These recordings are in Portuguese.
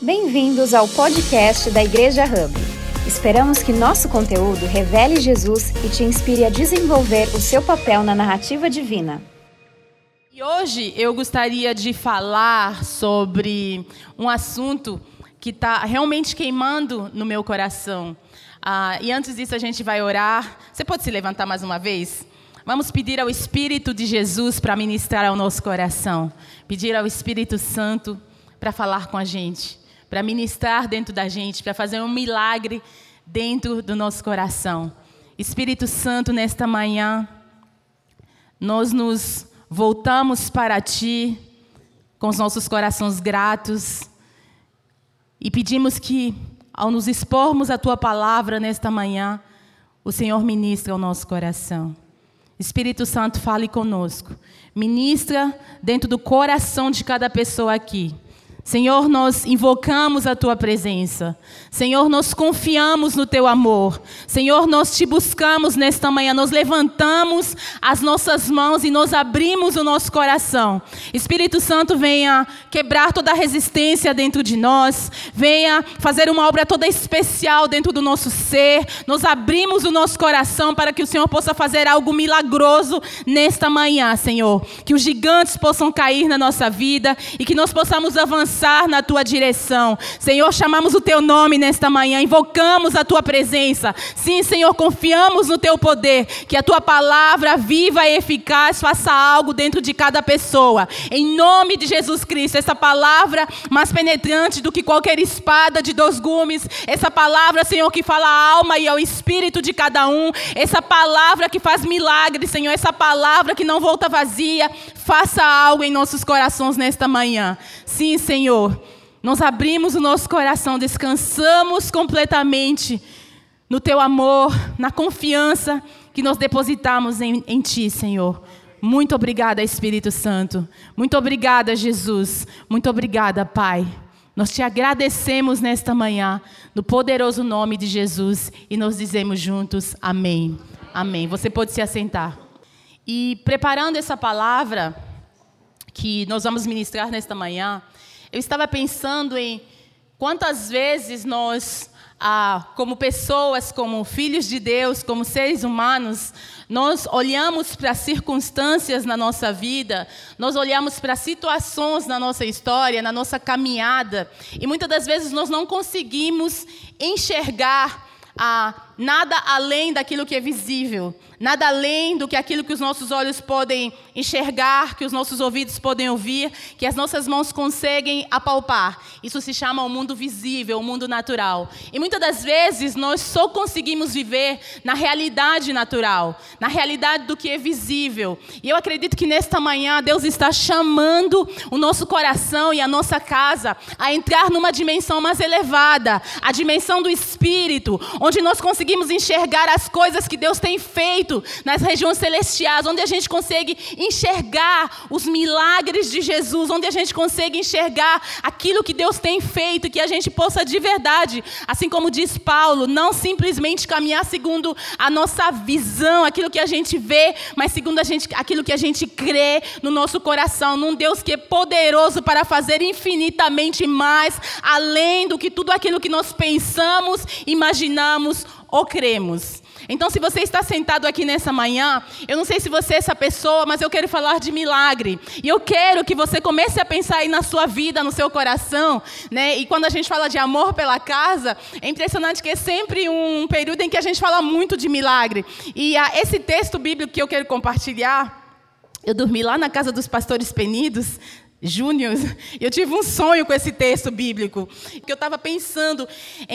Bem-vindos ao podcast da Igreja Hub. Esperamos que nosso conteúdo revele Jesus e te inspire a desenvolver o seu papel na narrativa divina. E hoje eu gostaria de falar sobre um assunto que está realmente queimando no meu coração. Ah, e antes disso a gente vai orar. Você pode se levantar mais uma vez? Vamos pedir ao Espírito de Jesus para ministrar ao nosso coração. Pedir ao Espírito Santo para falar com a gente para ministrar dentro da gente, para fazer um milagre dentro do nosso coração. Espírito Santo, nesta manhã, nós nos voltamos para Ti com os nossos corações gratos e pedimos que, ao nos expormos a Tua palavra nesta manhã, o Senhor ministre ao nosso coração. Espírito Santo, fale conosco. Ministra dentro do coração de cada pessoa aqui. Senhor, nós invocamos a tua presença. Senhor, nós confiamos no teu amor. Senhor, nós te buscamos nesta manhã. Nós levantamos as nossas mãos e nós abrimos o nosso coração. Espírito Santo, venha quebrar toda resistência dentro de nós. Venha fazer uma obra toda especial dentro do nosso ser. Nós abrimos o nosso coração para que o Senhor possa fazer algo milagroso nesta manhã, Senhor. Que os gigantes possam cair na nossa vida e que nós possamos avançar avançar na tua direção. Senhor, chamamos o teu nome nesta manhã, invocamos a tua presença. Sim, Senhor, confiamos no teu poder, que a tua palavra viva e eficaz faça algo dentro de cada pessoa. Em nome de Jesus Cristo, essa palavra mais penetrante do que qualquer espada de dois gumes, essa palavra, Senhor, que fala a alma e ao espírito de cada um, essa palavra que faz milagres, Senhor, essa palavra que não volta vazia, faça algo em nossos corações nesta manhã. Sim, Senhor. Senhor, nós abrimos o nosso coração, descansamos completamente no Teu amor, na confiança que nós depositamos em, em Ti, Senhor. Muito obrigada, Espírito Santo. Muito obrigada, Jesus. Muito obrigada, Pai. Nós te agradecemos nesta manhã, no poderoso nome de Jesus, e nós dizemos juntos: Amém. Amém. Você pode se assentar. E preparando essa palavra que nós vamos ministrar nesta manhã, eu estava pensando em quantas vezes nós, ah, como pessoas, como filhos de Deus, como seres humanos, nós olhamos para circunstâncias na nossa vida, nós olhamos para situações na nossa história, na nossa caminhada, e muitas das vezes nós não conseguimos enxergar ah, nada além daquilo que é visível. Nada além do que aquilo que os nossos olhos podem enxergar, que os nossos ouvidos podem ouvir, que as nossas mãos conseguem apalpar. Isso se chama o mundo visível, o mundo natural. E muitas das vezes nós só conseguimos viver na realidade natural, na realidade do que é visível. E eu acredito que nesta manhã Deus está chamando o nosso coração e a nossa casa a entrar numa dimensão mais elevada, a dimensão do espírito, onde nós conseguimos enxergar as coisas que Deus tem feito nas regiões celestiais, onde a gente consegue enxergar os milagres de Jesus, onde a gente consegue enxergar aquilo que Deus tem feito, que a gente possa de verdade, assim como diz Paulo, não simplesmente caminhar segundo a nossa visão, aquilo que a gente vê, mas segundo a gente, aquilo que a gente crê no nosso coração, num Deus que é poderoso para fazer infinitamente mais, além do que tudo aquilo que nós pensamos, imaginamos ou cremos. Então, se você está sentado aqui nessa manhã, eu não sei se você é essa pessoa, mas eu quero falar de milagre. E eu quero que você comece a pensar aí na sua vida, no seu coração, né? E quando a gente fala de amor pela casa, é impressionante que é sempre um período em que a gente fala muito de milagre. E ah, esse texto bíblico que eu quero compartilhar, eu dormi lá na casa dos pastores penidos, Júnior, eu tive um sonho com esse texto bíblico, que eu estava pensando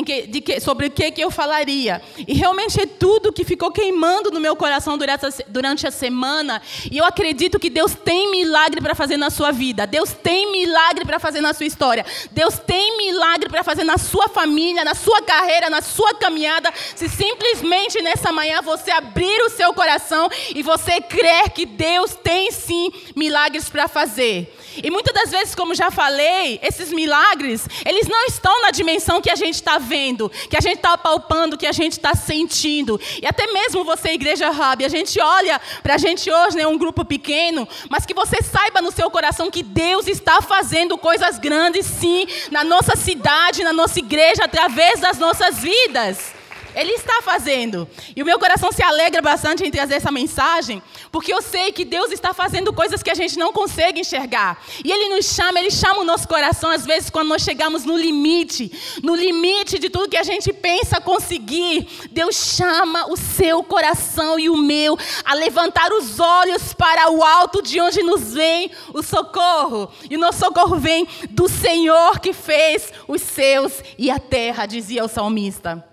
que, que, sobre o que, que eu falaria. E realmente é tudo que ficou queimando no meu coração durante a, durante a semana. E eu acredito que Deus tem milagre para fazer na sua vida. Deus tem milagre para fazer na sua história. Deus tem milagre para fazer na sua família, na sua carreira, na sua caminhada. Se simplesmente nessa manhã você abrir o seu coração e você crer que Deus tem sim milagres para fazer. E muitas das vezes, como já falei, esses milagres, eles não estão na dimensão que a gente está vendo, que a gente está palpando, que a gente está sentindo. E até mesmo você, Igreja Hub, a gente olha para a gente hoje, né, um grupo pequeno, mas que você saiba no seu coração que Deus está fazendo coisas grandes, sim, na nossa cidade, na nossa igreja, através das nossas vidas. Ele está fazendo. E o meu coração se alegra bastante em trazer essa mensagem, porque eu sei que Deus está fazendo coisas que a gente não consegue enxergar. E Ele nos chama, Ele chama o nosso coração, às vezes, quando nós chegamos no limite, no limite de tudo que a gente pensa conseguir. Deus chama o seu coração e o meu a levantar os olhos para o alto, de onde nos vem o socorro. E o nosso socorro vem do Senhor que fez os céus e a terra, dizia o salmista.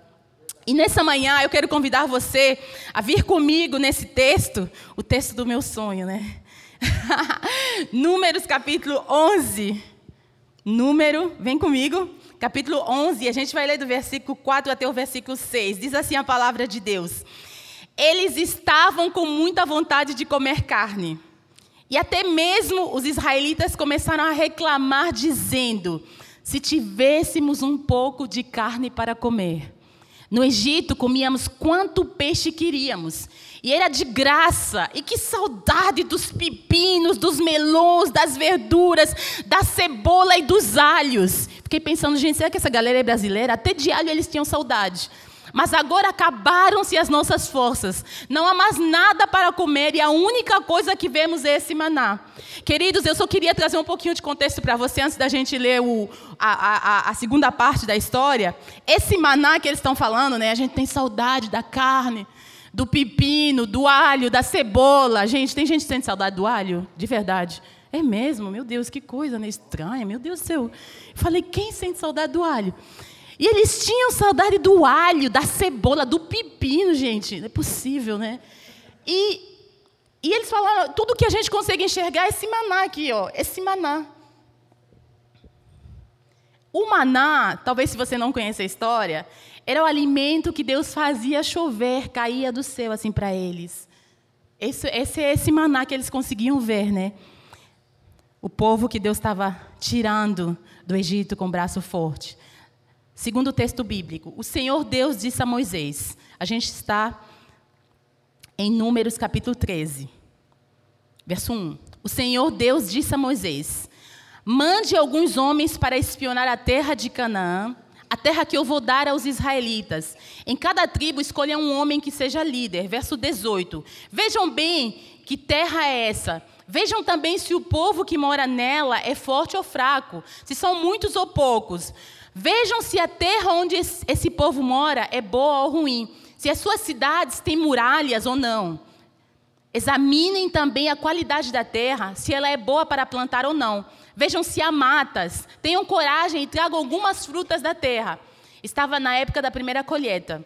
E nessa manhã eu quero convidar você a vir comigo nesse texto, o texto do meu sonho, né? Números capítulo 11. Número, vem comigo, capítulo 11, a gente vai ler do versículo 4 até o versículo 6. Diz assim a palavra de Deus: Eles estavam com muita vontade de comer carne. E até mesmo os israelitas começaram a reclamar, dizendo: Se tivéssemos um pouco de carne para comer. No Egito comíamos quanto peixe queríamos. E era de graça. E que saudade dos pepinos, dos melões, das verduras, da cebola e dos alhos. Fiquei pensando, gente, será que essa galera é brasileira? Até de alho eles tinham saudade. Mas agora acabaram-se as nossas forças. Não há mais nada para comer e a única coisa que vemos é esse maná. Queridos, eu só queria trazer um pouquinho de contexto para você antes da gente ler o, a, a, a, segunda parte da história. Esse maná que eles estão falando, né? A gente tem saudade da carne, do pepino, do alho, da cebola. Gente, tem gente que sente saudade do alho? De verdade. É mesmo? Meu Deus, que coisa né? estranha. Meu Deus do céu. Eu falei, quem sente saudade do alho? E eles tinham saudade do alho, da cebola, do pepino, gente. Não é possível, né? E, e eles falaram, tudo que a gente consegue enxergar é esse maná aqui, ó. Esse maná. O maná, talvez se você não conhece a história, era o alimento que Deus fazia chover, caía do céu assim para eles. Esse, esse é esse maná que eles conseguiam ver, né? O povo que Deus estava tirando do Egito com braço forte. Segundo o texto bíblico, o Senhor Deus disse a Moisés. A gente está em Números capítulo 13, verso 1. O Senhor Deus disse a Moisés: Mande alguns homens para espionar a terra de Canaã, a terra que eu vou dar aos israelitas. Em cada tribo escolha um homem que seja líder. Verso 18. Vejam bem que terra é essa. Vejam também se o povo que mora nela é forte ou fraco, se são muitos ou poucos. Vejam se a terra onde esse povo mora é boa ou ruim, se as suas cidades têm muralhas ou não. Examinem também a qualidade da terra, se ela é boa para plantar ou não. Vejam se há matas. Tenham coragem e tragam algumas frutas da terra. Estava na época da primeira colheita.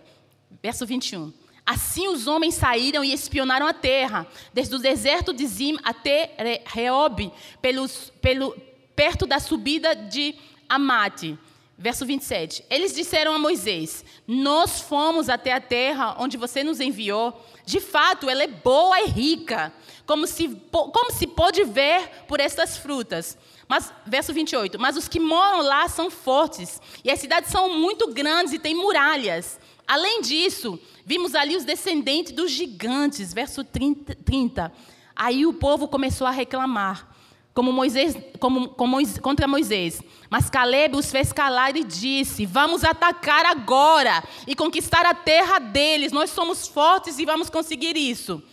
Verso 21. Assim os homens saíram e espionaram a terra, desde o deserto de Zim até Reob, pelos, pelo, perto da subida de Amate. Verso 27. Eles disseram a Moisés: Nós fomos até a terra onde você nos enviou. De fato, ela é boa e rica, como se, como se pôde ver por estas frutas. Mas, verso 28. Mas os que moram lá são fortes, e as cidades são muito grandes e têm muralhas. Além disso, vimos ali os descendentes dos gigantes. Verso 30. 30. Aí o povo começou a reclamar como Moisés, como, como, contra Moisés. Mas Caleb os fez calar e disse: Vamos atacar agora e conquistar a terra deles. Nós somos fortes e vamos conseguir isso.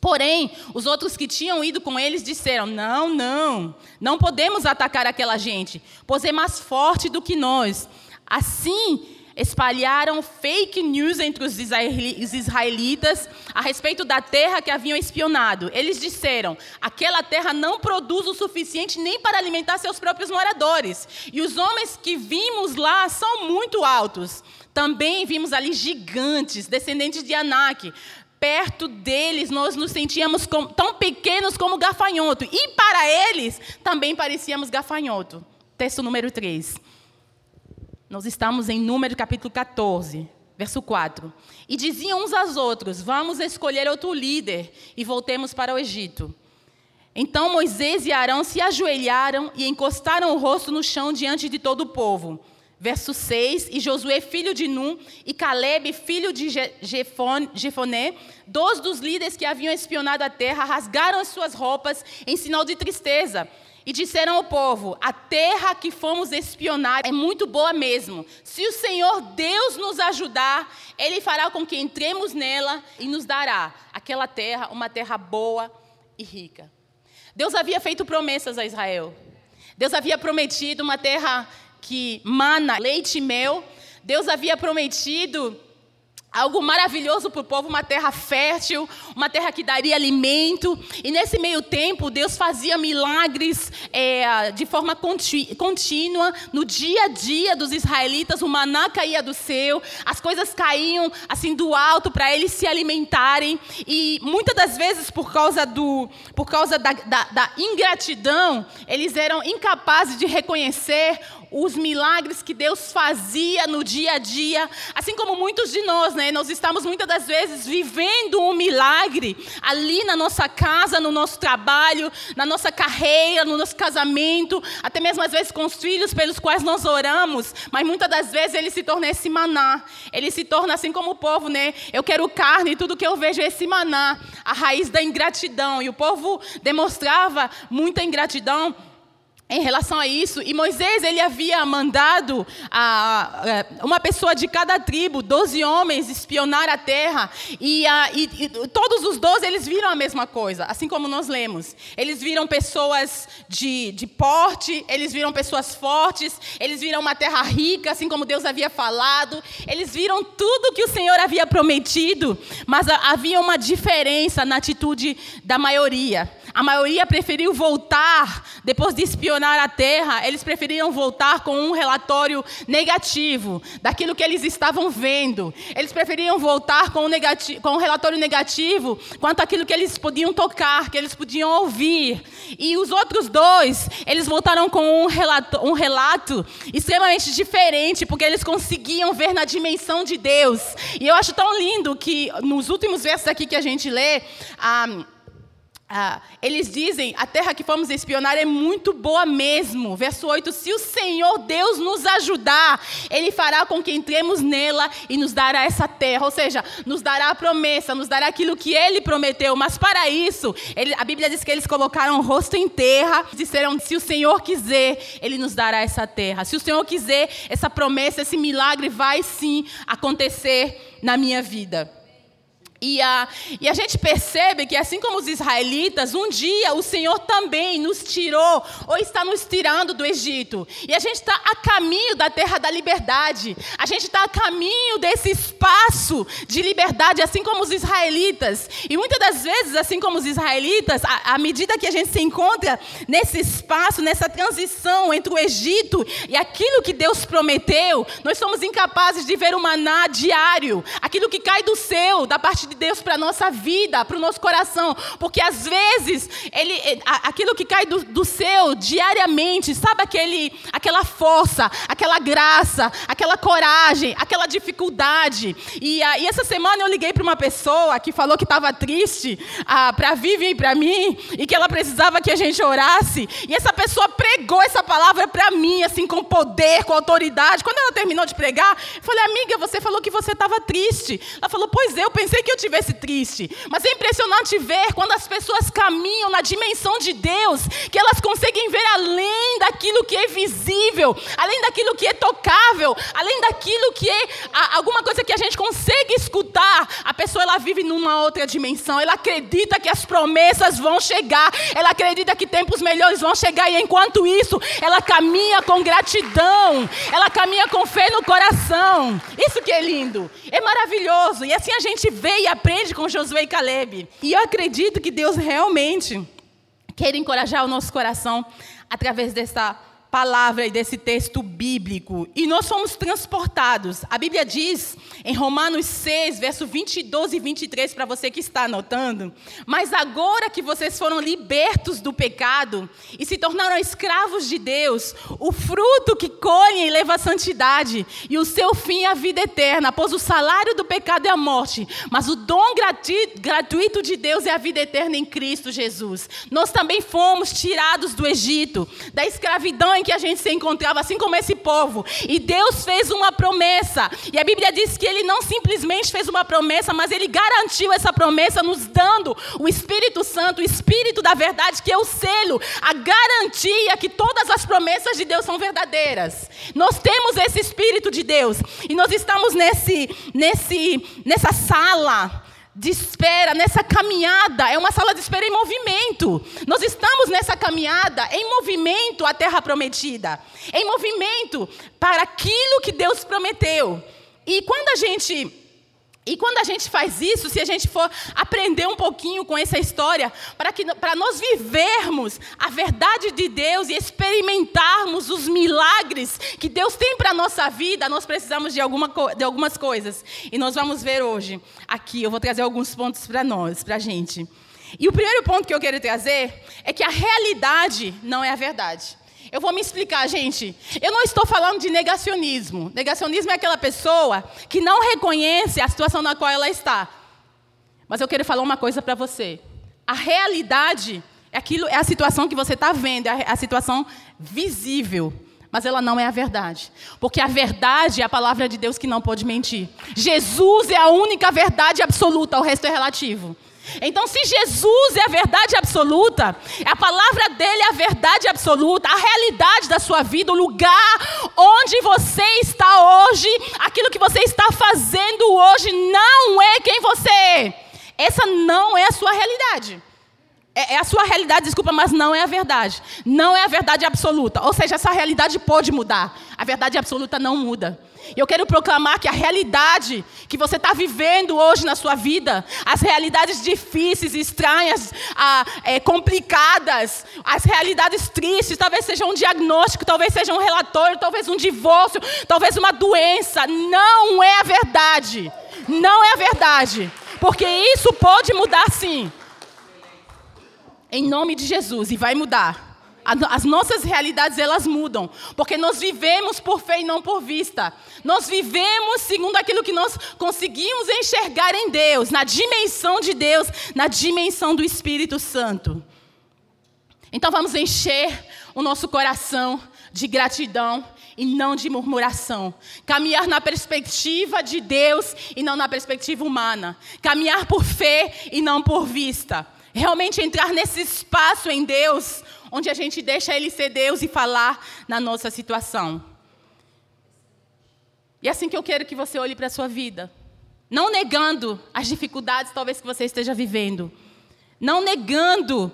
Porém, os outros que tinham ido com eles disseram: Não, não, não podemos atacar aquela gente, pois é mais forte do que nós. Assim, espalharam fake news entre os israelitas a respeito da terra que haviam espionado. Eles disseram: aquela terra não produz o suficiente nem para alimentar seus próprios moradores. E os homens que vimos lá são muito altos. Também vimos ali gigantes, descendentes de Anak. Perto deles, nós nos sentíamos tão pequenos como gafanhoto. E para eles, também parecíamos gafanhoto. Texto número 3. Nós estamos em Número capítulo 14, verso 4. E diziam uns aos outros: Vamos escolher outro líder e voltemos para o Egito. Então Moisés e Arão se ajoelharam e encostaram o rosto no chão diante de todo o povo. Verso 6: E Josué, filho de Num, e Caleb, filho de Jefoné, dois dos líderes que haviam espionado a terra, rasgaram as suas roupas em sinal de tristeza. E disseram ao povo: A terra que fomos espionar é muito boa mesmo. Se o Senhor Deus nos ajudar, Ele fará com que entremos nela e nos dará aquela terra, uma terra boa e rica. Deus havia feito promessas a Israel. Deus havia prometido uma terra que mana leite e mel. Deus havia prometido algo maravilhoso para o povo, uma terra fértil, uma terra que daria alimento. E nesse meio tempo, Deus fazia milagres é, de forma contínua, no dia a dia dos israelitas, o maná caía do céu, as coisas caíam assim do alto para eles se alimentarem. E muitas das vezes, por causa, do, por causa da, da, da ingratidão, eles eram incapazes de reconhecer os milagres que Deus fazia no dia a dia, assim como muitos de nós, né? Nós estamos muitas das vezes vivendo um milagre ali na nossa casa, no nosso trabalho, na nossa carreira, no nosso casamento, até mesmo às vezes com os filhos pelos quais nós oramos, mas muitas das vezes ele se torna esse maná. Ele se torna assim como o povo, né? Eu quero carne e tudo que eu vejo é esse maná, a raiz da ingratidão. E o povo demonstrava muita ingratidão em relação a isso. E Moisés ele havia mandado a, a, uma pessoa de cada tribo, doze homens, espionar a terra. E, a, e, e, todos os doze eles viram a mesma coisa, assim como nós lemos. Eles viram pessoas de, de porte, eles viram pessoas fortes, eles viram uma terra rica, assim como Deus havia falado. Eles viram tudo que o Senhor havia prometido, mas havia uma diferença na atitude da maioria. A maioria preferiu voltar, depois de espionar a terra, eles preferiram voltar com um relatório negativo daquilo que eles estavam vendo. Eles preferiam voltar com um, com um relatório negativo quanto àquilo que eles podiam tocar, que eles podiam ouvir. E os outros dois, eles voltaram com um relato, um relato extremamente diferente, porque eles conseguiam ver na dimensão de Deus. E eu acho tão lindo que nos últimos versos aqui que a gente lê, ah, ah, eles dizem: a terra que fomos espionar é muito boa mesmo. Verso 8: Se o Senhor Deus nos ajudar, Ele fará com que entremos nela e nos dará essa terra. Ou seja, nos dará a promessa, nos dará aquilo que Ele prometeu. Mas para isso, ele, a Bíblia diz que eles colocaram o rosto em terra. Disseram: Se o Senhor quiser, Ele nos dará essa terra. Se o Senhor quiser, essa promessa, esse milagre vai sim acontecer na minha vida. E a, e a gente percebe que, assim como os israelitas, um dia o Senhor também nos tirou, ou está nos tirando do Egito. E a gente está a caminho da terra da liberdade. A gente está a caminho desse espaço de liberdade, assim como os israelitas. E muitas das vezes, assim como os israelitas, à medida que a gente se encontra nesse espaço, nessa transição entre o Egito e aquilo que Deus prometeu, nós somos incapazes de ver o maná diário, aquilo que cai do céu, da parte de Deus para a nossa vida, para o nosso coração. Porque às vezes, ele, aquilo que cai do, do céu diariamente, sabe aquele, aquela força, aquela graça, aquela coragem, aquela dificuldade. E, e essa semana eu liguei para uma pessoa que falou que estava triste ah, para Vivian e para mim, e que ela precisava que a gente orasse. E essa pessoa pregou essa palavra para mim, assim, com poder, com autoridade. Quando ela terminou de pregar, eu falei, amiga, você falou que você estava triste. Ela falou, pois é, eu pensei que eu estivesse triste. Mas é impressionante ver quando as pessoas caminham na dimensão de Deus, que elas conseguem ver além daquilo que é visível, além daquilo que é tocável, além daquilo que é alguma coisa que a gente consegue escutar. A pessoa ela vive numa outra dimensão. Ela acredita que as promessas vão chegar. Ela acredita que tempos melhores vão chegar e enquanto isso, ela caminha com gratidão. Ela caminha com fé no coração. Isso que é lindo. É maravilhoso. E assim a gente vê e aprende com Josué e Caleb. E eu acredito que Deus realmente quer encorajar o nosso coração através dessa palavra e desse texto bíblico e nós somos transportados. A Bíblia diz em Romanos 6, verso 22 e 23, para você que está anotando: Mas agora que vocês foram libertos do pecado e se tornaram escravos de Deus, o fruto que colhem leva à santidade e o seu fim é a vida eterna, pois o salário do pecado é a morte, mas o dom gratuito de Deus é a vida eterna em Cristo Jesus. Nós também fomos tirados do Egito, da escravidão em que a gente se encontrava, assim como esse povo. E Deus fez uma promessa. E a Bíblia diz que ele não simplesmente fez uma promessa, mas ele garantiu essa promessa, nos dando o Espírito Santo, o Espírito da verdade, que é o selo, a garantia que todas as promessas de Deus são verdadeiras. Nós temos esse Espírito de Deus. E nós estamos nesse, nesse, nessa sala de espera, nessa caminhada, é uma sala de espera em movimento. Nós estamos nessa caminhada em movimento à terra prometida, em movimento para aquilo que Deus prometeu. E quando a gente e quando a gente faz isso, se a gente for aprender um pouquinho com essa história, para, que, para nós vivermos a verdade de Deus e experimentarmos os milagres que Deus tem para a nossa vida, nós precisamos de, alguma, de algumas coisas. E nós vamos ver hoje, aqui, eu vou trazer alguns pontos para nós, para a gente. E o primeiro ponto que eu quero trazer é que a realidade não é a verdade. Eu vou me explicar, gente. Eu não estou falando de negacionismo. Negacionismo é aquela pessoa que não reconhece a situação na qual ela está. Mas eu quero falar uma coisa para você. A realidade é aquilo, é a situação que você está vendo, é a situação visível. Mas ela não é a verdade. Porque a verdade é a palavra de Deus que não pode mentir. Jesus é a única verdade absoluta, o resto é relativo. Então, se Jesus é a verdade absoluta, a palavra dele é a verdade absoluta, a realidade da sua vida, o lugar onde você está hoje, aquilo que você está fazendo hoje, não é quem você é. Essa não é a sua realidade. É, é a sua realidade, desculpa, mas não é a verdade. Não é a verdade absoluta. Ou seja, essa realidade pode mudar. A verdade absoluta não muda. Eu quero proclamar que a realidade que você está vivendo hoje na sua vida, as realidades difíceis, estranhas, ah, é, complicadas, as realidades tristes, talvez seja um diagnóstico, talvez seja um relatório, talvez um divórcio, talvez uma doença, não é a verdade. Não é a verdade. Porque isso pode mudar sim. Em nome de Jesus, e vai mudar. As nossas realidades elas mudam, porque nós vivemos por fé e não por vista. Nós vivemos segundo aquilo que nós conseguimos enxergar em Deus, na dimensão de Deus, na dimensão do Espírito Santo. Então vamos encher o nosso coração de gratidão e não de murmuração. Caminhar na perspectiva de Deus e não na perspectiva humana. Caminhar por fé e não por vista. Realmente entrar nesse espaço em Deus, onde a gente deixa Ele ser Deus e falar na nossa situação. E é assim que eu quero que você olhe para a sua vida. Não negando as dificuldades, talvez, que você esteja vivendo. Não negando,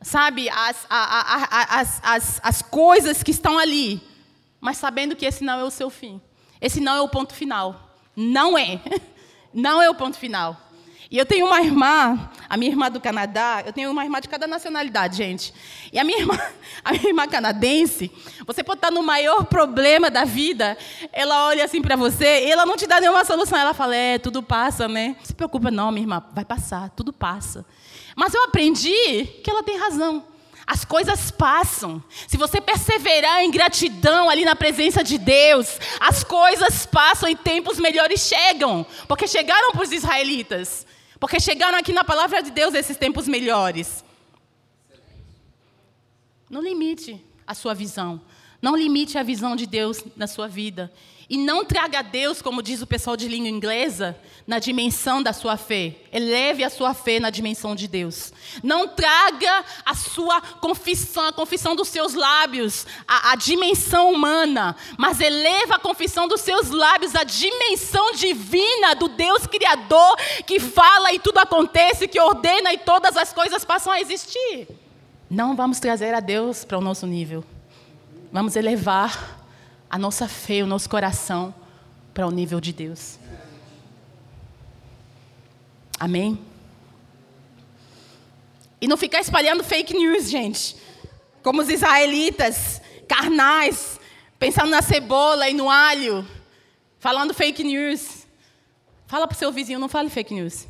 sabe, as, as, as, as coisas que estão ali. Mas sabendo que esse não é o seu fim. Esse não é o ponto final. Não é. Não é o ponto final. E eu tenho uma irmã, a minha irmã do Canadá, eu tenho uma irmã de cada nacionalidade, gente. E a minha irmã, a minha irmã canadense, você pode estar no maior problema da vida, ela olha assim para você e ela não te dá nenhuma solução. Ela fala: "É, tudo passa, né? Não se preocupa não, minha irmã, vai passar, tudo passa". Mas eu aprendi que ela tem razão. As coisas passam. Se você perseverar em gratidão ali na presença de Deus, as coisas passam e tempos melhores chegam. Porque chegaram para os israelitas. Porque chegaram aqui na palavra de Deus esses tempos melhores. Não limite a sua visão. Não limite a visão de Deus na sua vida. E não traga Deus, como diz o pessoal de língua inglesa, na dimensão da sua fé. Eleve a sua fé na dimensão de Deus. Não traga a sua confissão, a confissão dos seus lábios, a, a dimensão humana. Mas eleva a confissão dos seus lábios à dimensão divina do Deus Criador, que fala e tudo acontece, que ordena e todas as coisas passam a existir. Não vamos trazer a Deus para o nosso nível. Vamos elevar a nossa fé, o nosso coração para o nível de Deus. Amém? E não ficar espalhando fake news, gente. Como os israelitas carnais, pensando na cebola e no alho, falando fake news. Fala para o seu vizinho, não fale fake news.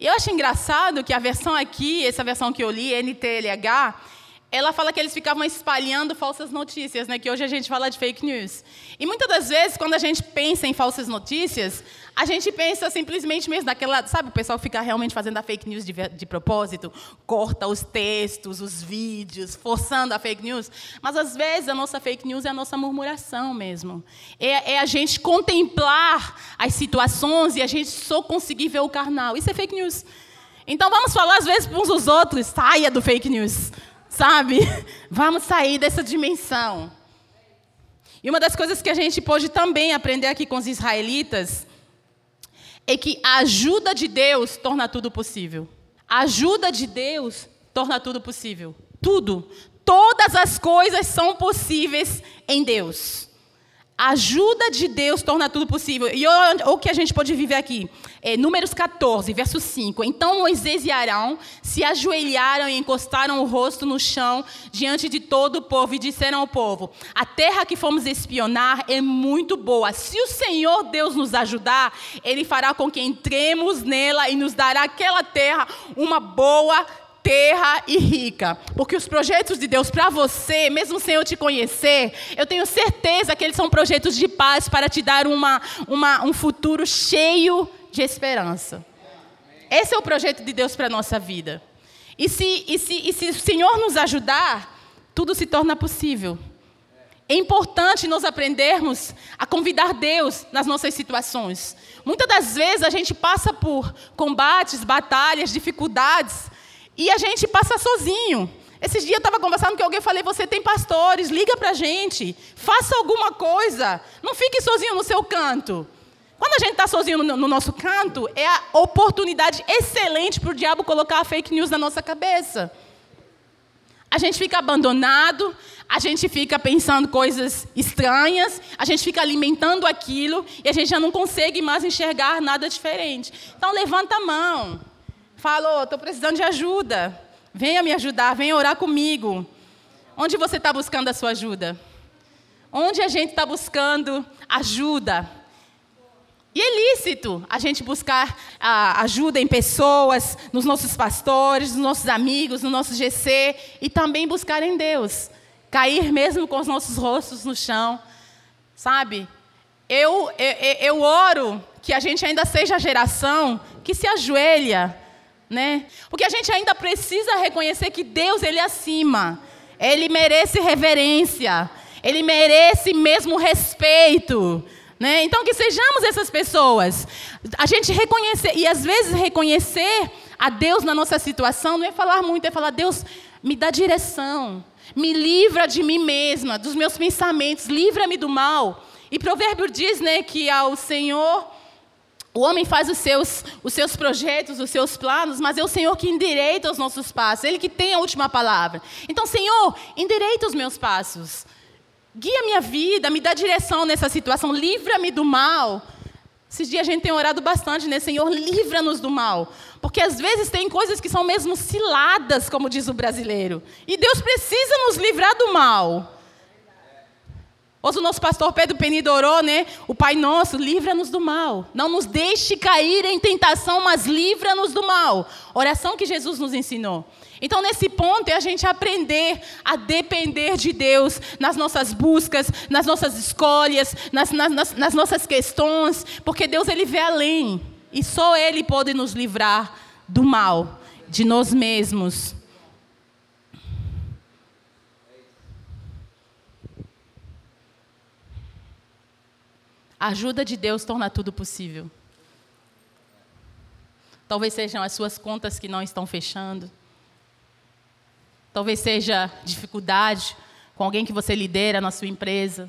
Eu acho engraçado que a versão aqui, essa versão que eu li, NTLH, ela fala que eles ficavam espalhando falsas notícias, né? Que hoje a gente fala de fake news. E muitas das vezes, quando a gente pensa em falsas notícias, a gente pensa simplesmente mesmo daquela, sabe, o pessoal fica realmente fazendo a fake news de, de propósito, corta os textos, os vídeos, forçando a fake news. Mas às vezes a nossa fake news é a nossa murmuração mesmo. É, é a gente contemplar as situações e a gente só conseguir ver o carnal. Isso é fake news. Então vamos falar às vezes uns aos outros, saia do fake news sabe? Vamos sair dessa dimensão. E uma das coisas que a gente pode também aprender aqui com os israelitas é que a ajuda de Deus torna tudo possível. A ajuda de Deus torna tudo possível. Tudo. Todas as coisas são possíveis em Deus. A ajuda de Deus torna tudo possível. E o que a gente pode viver aqui? É, números 14, verso 5. Então Moisés e Arão se ajoelharam e encostaram o rosto no chão diante de todo o povo e disseram ao povo: A terra que fomos espionar é muito boa. Se o Senhor Deus nos ajudar, Ele fará com que entremos nela e nos dará aquela terra uma boa terra e rica. Porque os projetos de Deus para você, mesmo sem eu te conhecer, eu tenho certeza que eles são projetos de paz para te dar uma, uma, um futuro cheio de esperança. Esse é o projeto de Deus para a nossa vida. E se, e, se, e se o Senhor nos ajudar, tudo se torna possível. É importante nós aprendermos a convidar Deus nas nossas situações. Muitas das vezes a gente passa por combates, batalhas, dificuldades, e a gente passa sozinho. Esses dias eu estava conversando com alguém e falei: você tem pastores, liga para a gente, faça alguma coisa, não fique sozinho no seu canto. Quando a gente está sozinho no, no, nosso canto, é a oportunidade excelente para o diabo colocar a fake news na nossa cabeça. A gente fica abandonado, a gente fica pensando coisas estranhas, a gente fica alimentando aquilo e a gente já não consegue mais enxergar nada diferente. Então levanta a mão. Falou, estou precisando de ajuda. Venha me ajudar, venha orar comigo. Onde você está buscando a sua ajuda? Onde a gente está buscando ajuda? E é lícito a gente buscar a, ajuda em pessoas, nos nossos pastores, nos nossos amigos, no nosso GC, e também buscar em Deus. Cair mesmo com os nossos rostos no chão. Sabe? Eu, eu, eu oro que a gente ainda seja a geração que se ajoelha né? Porque a gente ainda precisa reconhecer que Deus ele é acima. Ele merece reverência. Ele merece mesmo respeito. Né? Então, que sejamos essas pessoas. A gente reconhecer, e às vezes reconhecer a Deus na nossa situação, não é falar muito, é falar: Deus, me dá direção, me livra de mim mesma, dos meus pensamentos, livra-me do mal. E Provérbio diz né, que ao Senhor o homem faz os seus, os seus projetos, os seus planos, mas é o Senhor que endireita os nossos passos, Ele que tem a última palavra. Então, Senhor, endireita os meus passos. Guia minha vida, me dá direção nessa situação, livra-me do mal. Esses dias a gente tem orado bastante, né? Senhor, livra-nos do mal. Porque às vezes tem coisas que são mesmo ciladas, como diz o brasileiro. E Deus precisa nos livrar do mal. Hoje o nosso pastor Pedro Penido orou, né? O Pai Nosso, livra-nos do mal. Não nos deixe cair em tentação, mas livra-nos do mal. Oração que Jesus nos ensinou. Então, nesse ponto, é a gente aprender a depender de Deus nas nossas buscas, nas nossas escolhas, nas, nas, nas nossas questões, porque Deus ele vê além. E só Ele pode nos livrar do mal, de nós mesmos. A ajuda de Deus torna tudo possível. Talvez sejam as suas contas que não estão fechando. Talvez seja dificuldade com alguém que você lidera na sua empresa.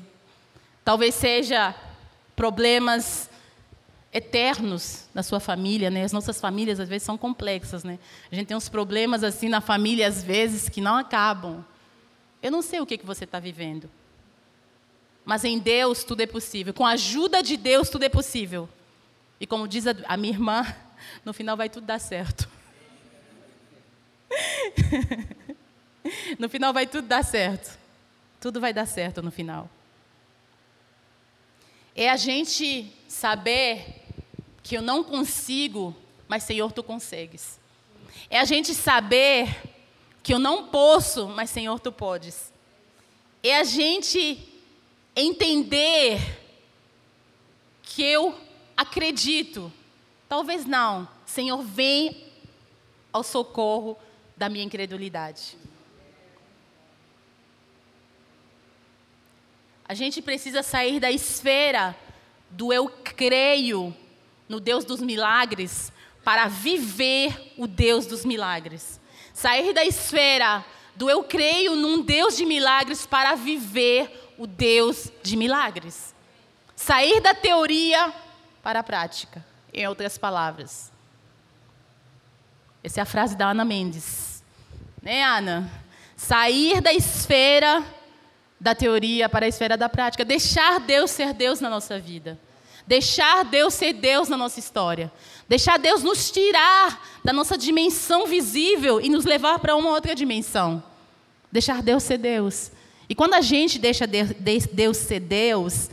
Talvez seja problemas eternos na sua família, né? As nossas famílias às vezes são complexas, né? A gente tem uns problemas assim na família às vezes que não acabam. Eu não sei o que que você está vivendo. Mas em Deus tudo é possível. Com a ajuda de Deus tudo é possível. E como diz a, minha irmã, no final vai tudo dar certo. No final vai tudo dar certo. Tudo vai dar certo no final. É a gente saber que eu não consigo, mas Senhor, tu consegues. É a gente saber que eu não posso, mas Senhor, tu podes. É a gente entender que eu acredito. Talvez não. Senhor, vem ao socorro da minha incredulidade. A gente precisa sair da esfera do eu creio no Deus dos milagres para viver o Deus dos milagres. Sair da esfera do eu creio num Deus de milagres para viver o Deus de milagres. Sair da teoria para a prática, em outras palavras. Essa é a frase da Ana Mendes. Né, Ana? Sair da esfera da teoria para a esfera da prática. Deixar Deus ser Deus na nossa vida. Deixar Deus ser Deus na nossa história. Deixar Deus nos tirar da nossa dimensão visível e nos levar para uma outra dimensão. Deixar Deus ser Deus. E quando a gente deixa Deus ser Deus,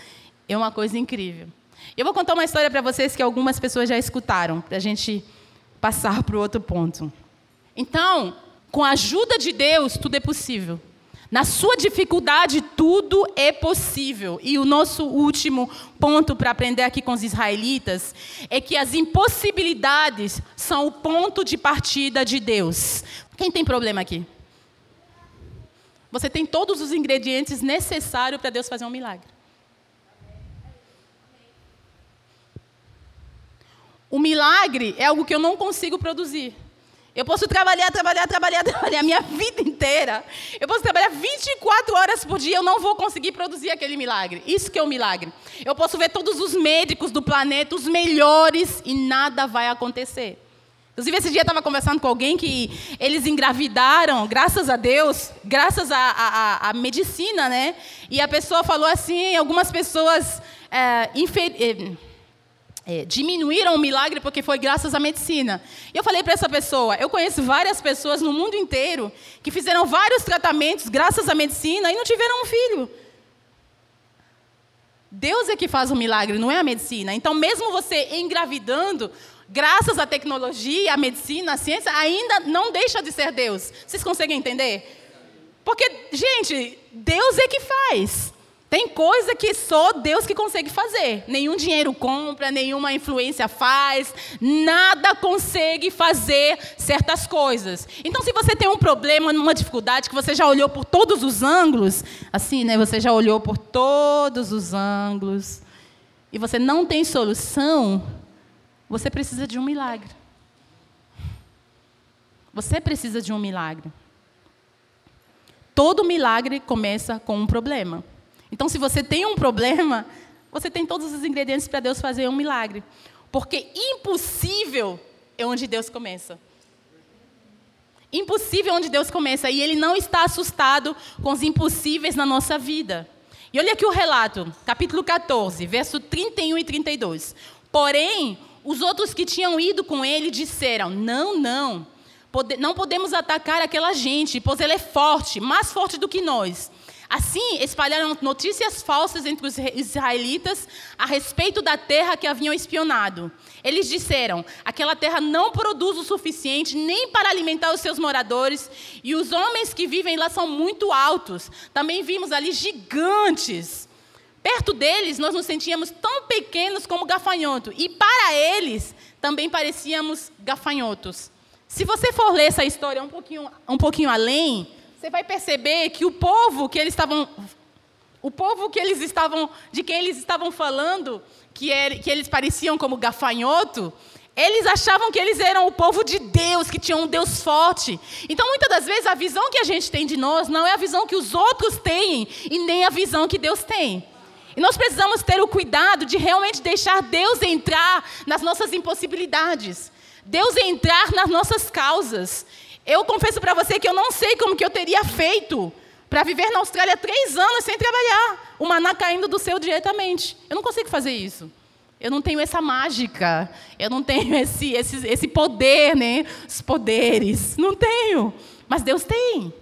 é uma coisa incrível. Eu vou contar uma história para vocês que algumas pessoas já escutaram, para a gente passar para o outro ponto. Então, com a ajuda de Deus, tudo é possível. Na sua dificuldade, tudo é possível. E o nosso último ponto para aprender aqui com os israelitas é que as impossibilidades são o ponto de partida de Deus. Quem tem problema aqui? Você tem todos os ingredientes necessários para Deus fazer um milagre. O milagre é algo que eu não consigo produzir. Eu posso trabalhar, trabalhar, trabalhar, trabalhar a minha vida inteira. Eu posso trabalhar 24 horas por dia, eu não vou conseguir produzir aquele milagre. Isso que é um milagre. Eu posso ver todos os médicos do planeta, os melhores, e nada vai acontecer. Inclusive, esse dia eu estava conversando com alguém que eles engravidaram, graças a Deus, graças à medicina, né? E a pessoa falou assim, algumas pessoas é, infer, é, é, diminuíram o milagre porque foi graças à medicina. E eu falei para essa pessoa: eu conheço várias pessoas no mundo inteiro que fizeram vários tratamentos graças à medicina e não tiveram um filho. Deus é que faz o milagre, não é a medicina. Então, mesmo você engravidando, graças à tecnologia, à medicina, à ciência, ainda não deixa de ser Deus. Vocês conseguem entender? Porque, gente, Deus é que faz. Tem coisa que só Deus que consegue fazer. Nenhum dinheiro compra, nenhuma influência faz, nada consegue fazer certas coisas. Então, se você tem um problema, uma dificuldade que você já olhou por todos os ângulos, assim, né? Você já olhou por todos os ângulos e você não tem solução, você precisa de um milagre. Você precisa de um milagre. Todo milagre começa com um problema. Então, se você tem um problema, você tem todos os ingredientes para Deus fazer um milagre. Porque impossível é onde Deus começa. Impossível é onde Deus começa. E Ele não está assustado com os impossíveis na nossa vida. E olha aqui o relato, capítulo 14, verso 31 e 32. Porém, os outros que tinham ido com ele disseram: Não, não, não podemos atacar aquela gente, pois ele é forte, mais forte do que nós. Assim, espalharam notícias falsas entre os israelitas a respeito da terra que haviam espionado. Eles disseram: aquela terra não produz o suficiente nem para alimentar os seus moradores, e os homens que vivem lá são muito altos. Também vimos ali gigantes. Perto deles, nós nos sentíamos tão pequenos como gafanhoto, e para eles também parecíamos gafanhotos. Se você for ler essa história um pouquinho, um pouquinho além, você vai perceber que o povo que eles estavam o povo que eles estavam de quem eles estavam falando, que, era, que eles pareciam como gafanhoto, eles achavam que eles eram o povo de Deus, que tinham um Deus forte. Então, muitas das vezes, a visão que a gente tem de nós não é a visão que os outros têm e nem a visão que Deus tem. E nós precisamos ter o cuidado de realmente deixar Deus entrar nas nossas impossibilidades. Deus entrar nas nossas causas. Eu confesso para você que eu não sei como que eu teria feito para viver na Austrália três anos sem trabalhar, o maná caindo do céu diretamente. Eu não consigo fazer isso. Eu não tenho essa mágica, eu não tenho esse, esse, esse poder, né? Os poderes. Não tenho. Mas Deus tem.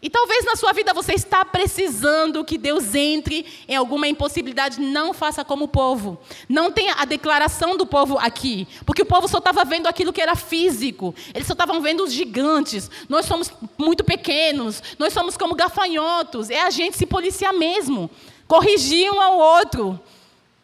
E talvez na sua vida você está precisando que Deus entre em alguma impossibilidade. Não faça como o povo. Não tenha a declaração do povo aqui. Porque o povo só estava vendo aquilo que era físico. Eles só estavam vendo os gigantes. Nós somos muito pequenos. Nós somos como gafanhotos. É a gente se policiar mesmo. Corrigir um ao outro.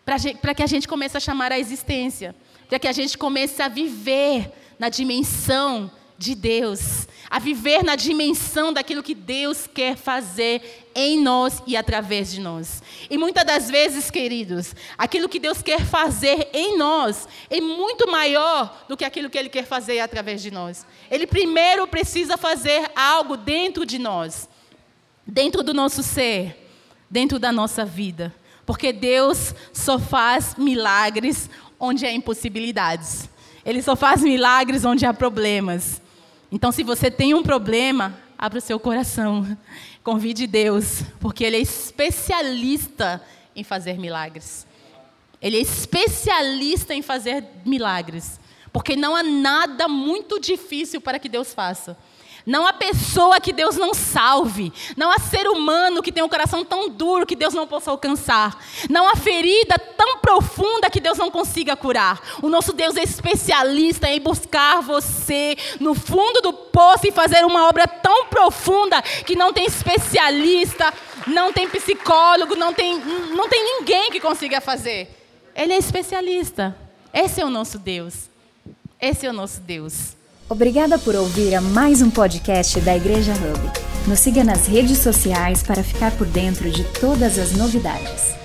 Para que a gente comece a chamar a existência. Para que a gente comece a viver na dimensão de Deus a viver na dimensão daquilo que Deus quer fazer em nós e através de nós. E muitas das vezes, queridos, aquilo que Deus quer fazer em nós é muito maior do que aquilo que Ele quer fazer através de nós. Ele primeiro precisa fazer algo dentro de nós, dentro do nosso ser, dentro da nossa vida. Porque Deus só faz milagres onde há impossibilidades. Ele só faz milagres onde há problemas. Então, se você tem um problema, abra o seu coração. Convide Deus, porque Ele é especialista em fazer milagres. Ele é especialista em fazer milagres. Porque não há nada muito difícil para que Deus faça. Não há pessoa que Deus não salve. Não há ser humano que tenha um coração tão duro que Deus não possa alcançar. Não há ferida tão profunda que Deus não consiga curar. O nosso Deus é especialista em buscar você no fundo do poço e fazer uma obra tão profunda que não tem especialista, não tem psicólogo, não tem, não tem ninguém que consiga fazer. Ele é especialista. Esse é o nosso Deus. Esse é o nosso Deus. Obrigada por ouvir a mais um podcast da Igreja Hub. Nos siga nas redes sociais para ficar por dentro de todas as novidades.